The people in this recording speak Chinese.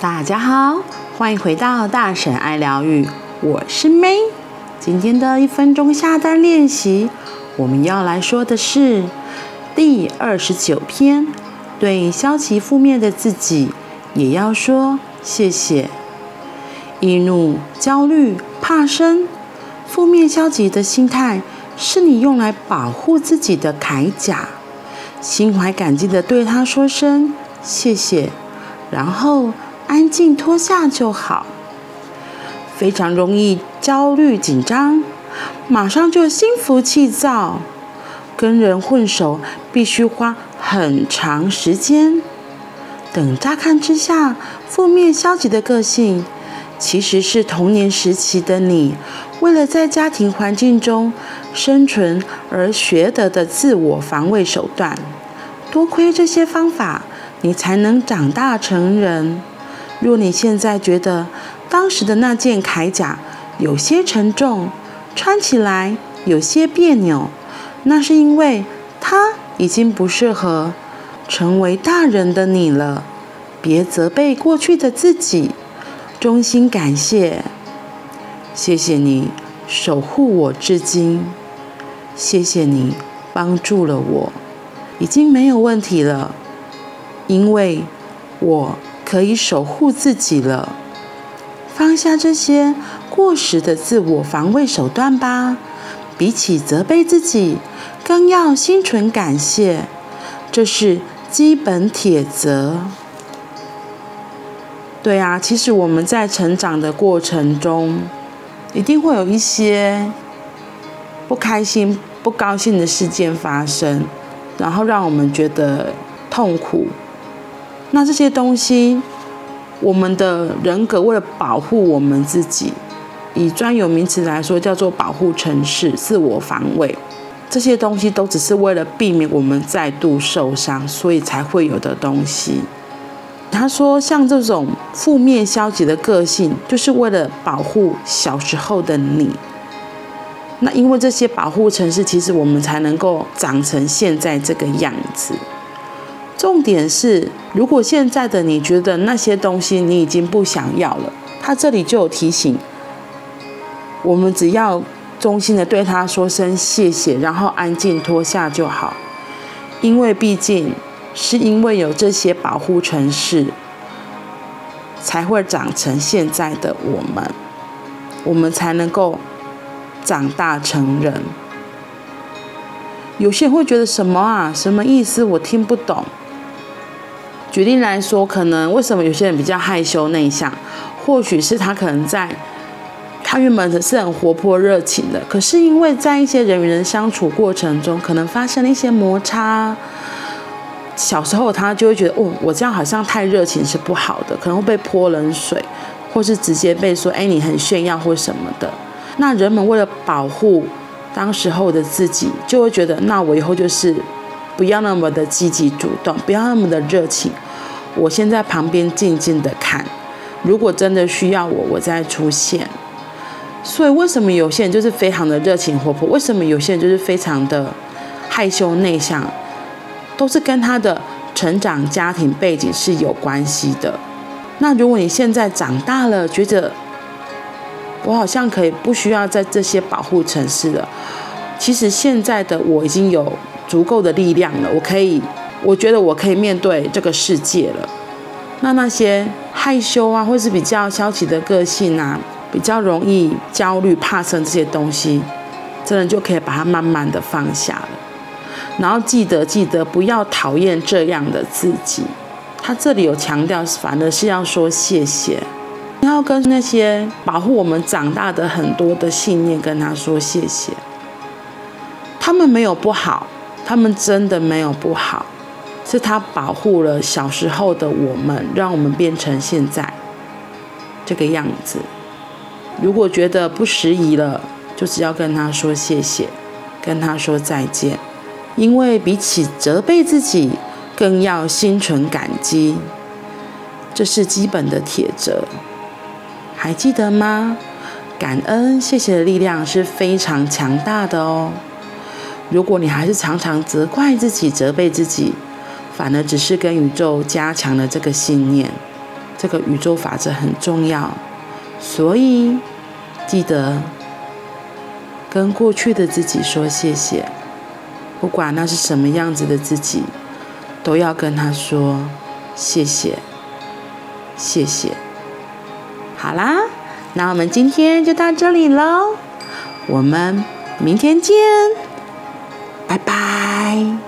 大家好，欢迎回到大婶爱疗愈，我是 May。今天的一分钟下单练习，我们要来说的是第二十九篇，对消极负面的自己也要说谢谢。易怒、焦虑、怕生，负面消极的心态是你用来保护自己的铠甲，心怀感激的对他说声谢谢，然后。安静脱下就好。非常容易焦虑紧张，马上就心浮气躁，跟人混熟必须花很长时间。等乍看之下，负面消极的个性，其实是童年时期的你，为了在家庭环境中生存而学得的自我防卫手段。多亏这些方法，你才能长大成人。若你现在觉得当时的那件铠甲有些沉重，穿起来有些别扭，那是因为它已经不适合成为大人的你了。别责备过去的自己，衷心感谢，谢谢你守护我至今，谢谢你帮助了我，已经没有问题了，因为我。可以守护自己了，放下这些过时的自我防卫手段吧。比起责备自己，更要心存感谢，这是基本铁则。对啊，其实我们在成长的过程中，一定会有一些不开心、不高兴的事件发生，然后让我们觉得痛苦。那这些东西，我们的人格为了保护我们自己，以专有名词来说叫做保护程式、自我防卫。这些东西都只是为了避免我们再度受伤，所以才会有的东西。他说，像这种负面消极的个性，就是为了保护小时候的你。那因为这些保护程式，其实我们才能够长成现在这个样子。重点是，如果现在的你觉得那些东西你已经不想要了，他这里就有提醒，我们只要衷心的对他说声谢谢，然后安静脱下就好。因为毕竟是因为有这些保护程式，才会长成现在的我们，我们才能够长大成人。有些人会觉得什么啊？什么意思？我听不懂。举例来说，可能为什么有些人比较害羞内向？或许是他可能在他原本是很活泼热情的，可是因为在一些人与人相处过程中，可能发生了一些摩擦。小时候他就会觉得，哦，我这样好像太热情是不好的，可能会被泼冷水，或是直接被说，哎，你很炫耀或什么的。那人们为了保护当时候的自己，就会觉得，那我以后就是。不要那么的积极主动，不要那么的热情。我先在旁边静静的看，如果真的需要我，我再出现。所以为什么有些人就是非常的热情活泼？为什么有些人就是非常的害羞内向？都是跟他的成长家庭背景是有关系的。那如果你现在长大了，觉得我好像可以不需要在这些保护城市了，其实现在的我已经有。足够的力量了，我可以，我觉得我可以面对这个世界了。那那些害羞啊，或是比较消极的个性啊，比较容易焦虑、怕生这些东西，真的就可以把它慢慢的放下了。然后记得记得不要讨厌这样的自己。他这里有强调，反而是要说谢谢，你要跟那些保护我们长大的很多的信念跟他说谢谢。他们没有不好。他们真的没有不好，是他保护了小时候的我们，让我们变成现在这个样子。如果觉得不适宜了，就只要跟他说谢谢，跟他说再见。因为比起责备自己，更要心存感激，这是基本的铁则。还记得吗？感恩、谢谢的力量是非常强大的哦。如果你还是常常责怪自己、责备自己，反而只是跟宇宙加强了这个信念，这个宇宙法则很重要，所以记得跟过去的自己说谢谢，不管那是什么样子的自己，都要跟他说谢谢，谢谢。好啦，那我们今天就到这里喽，我们明天见，拜拜。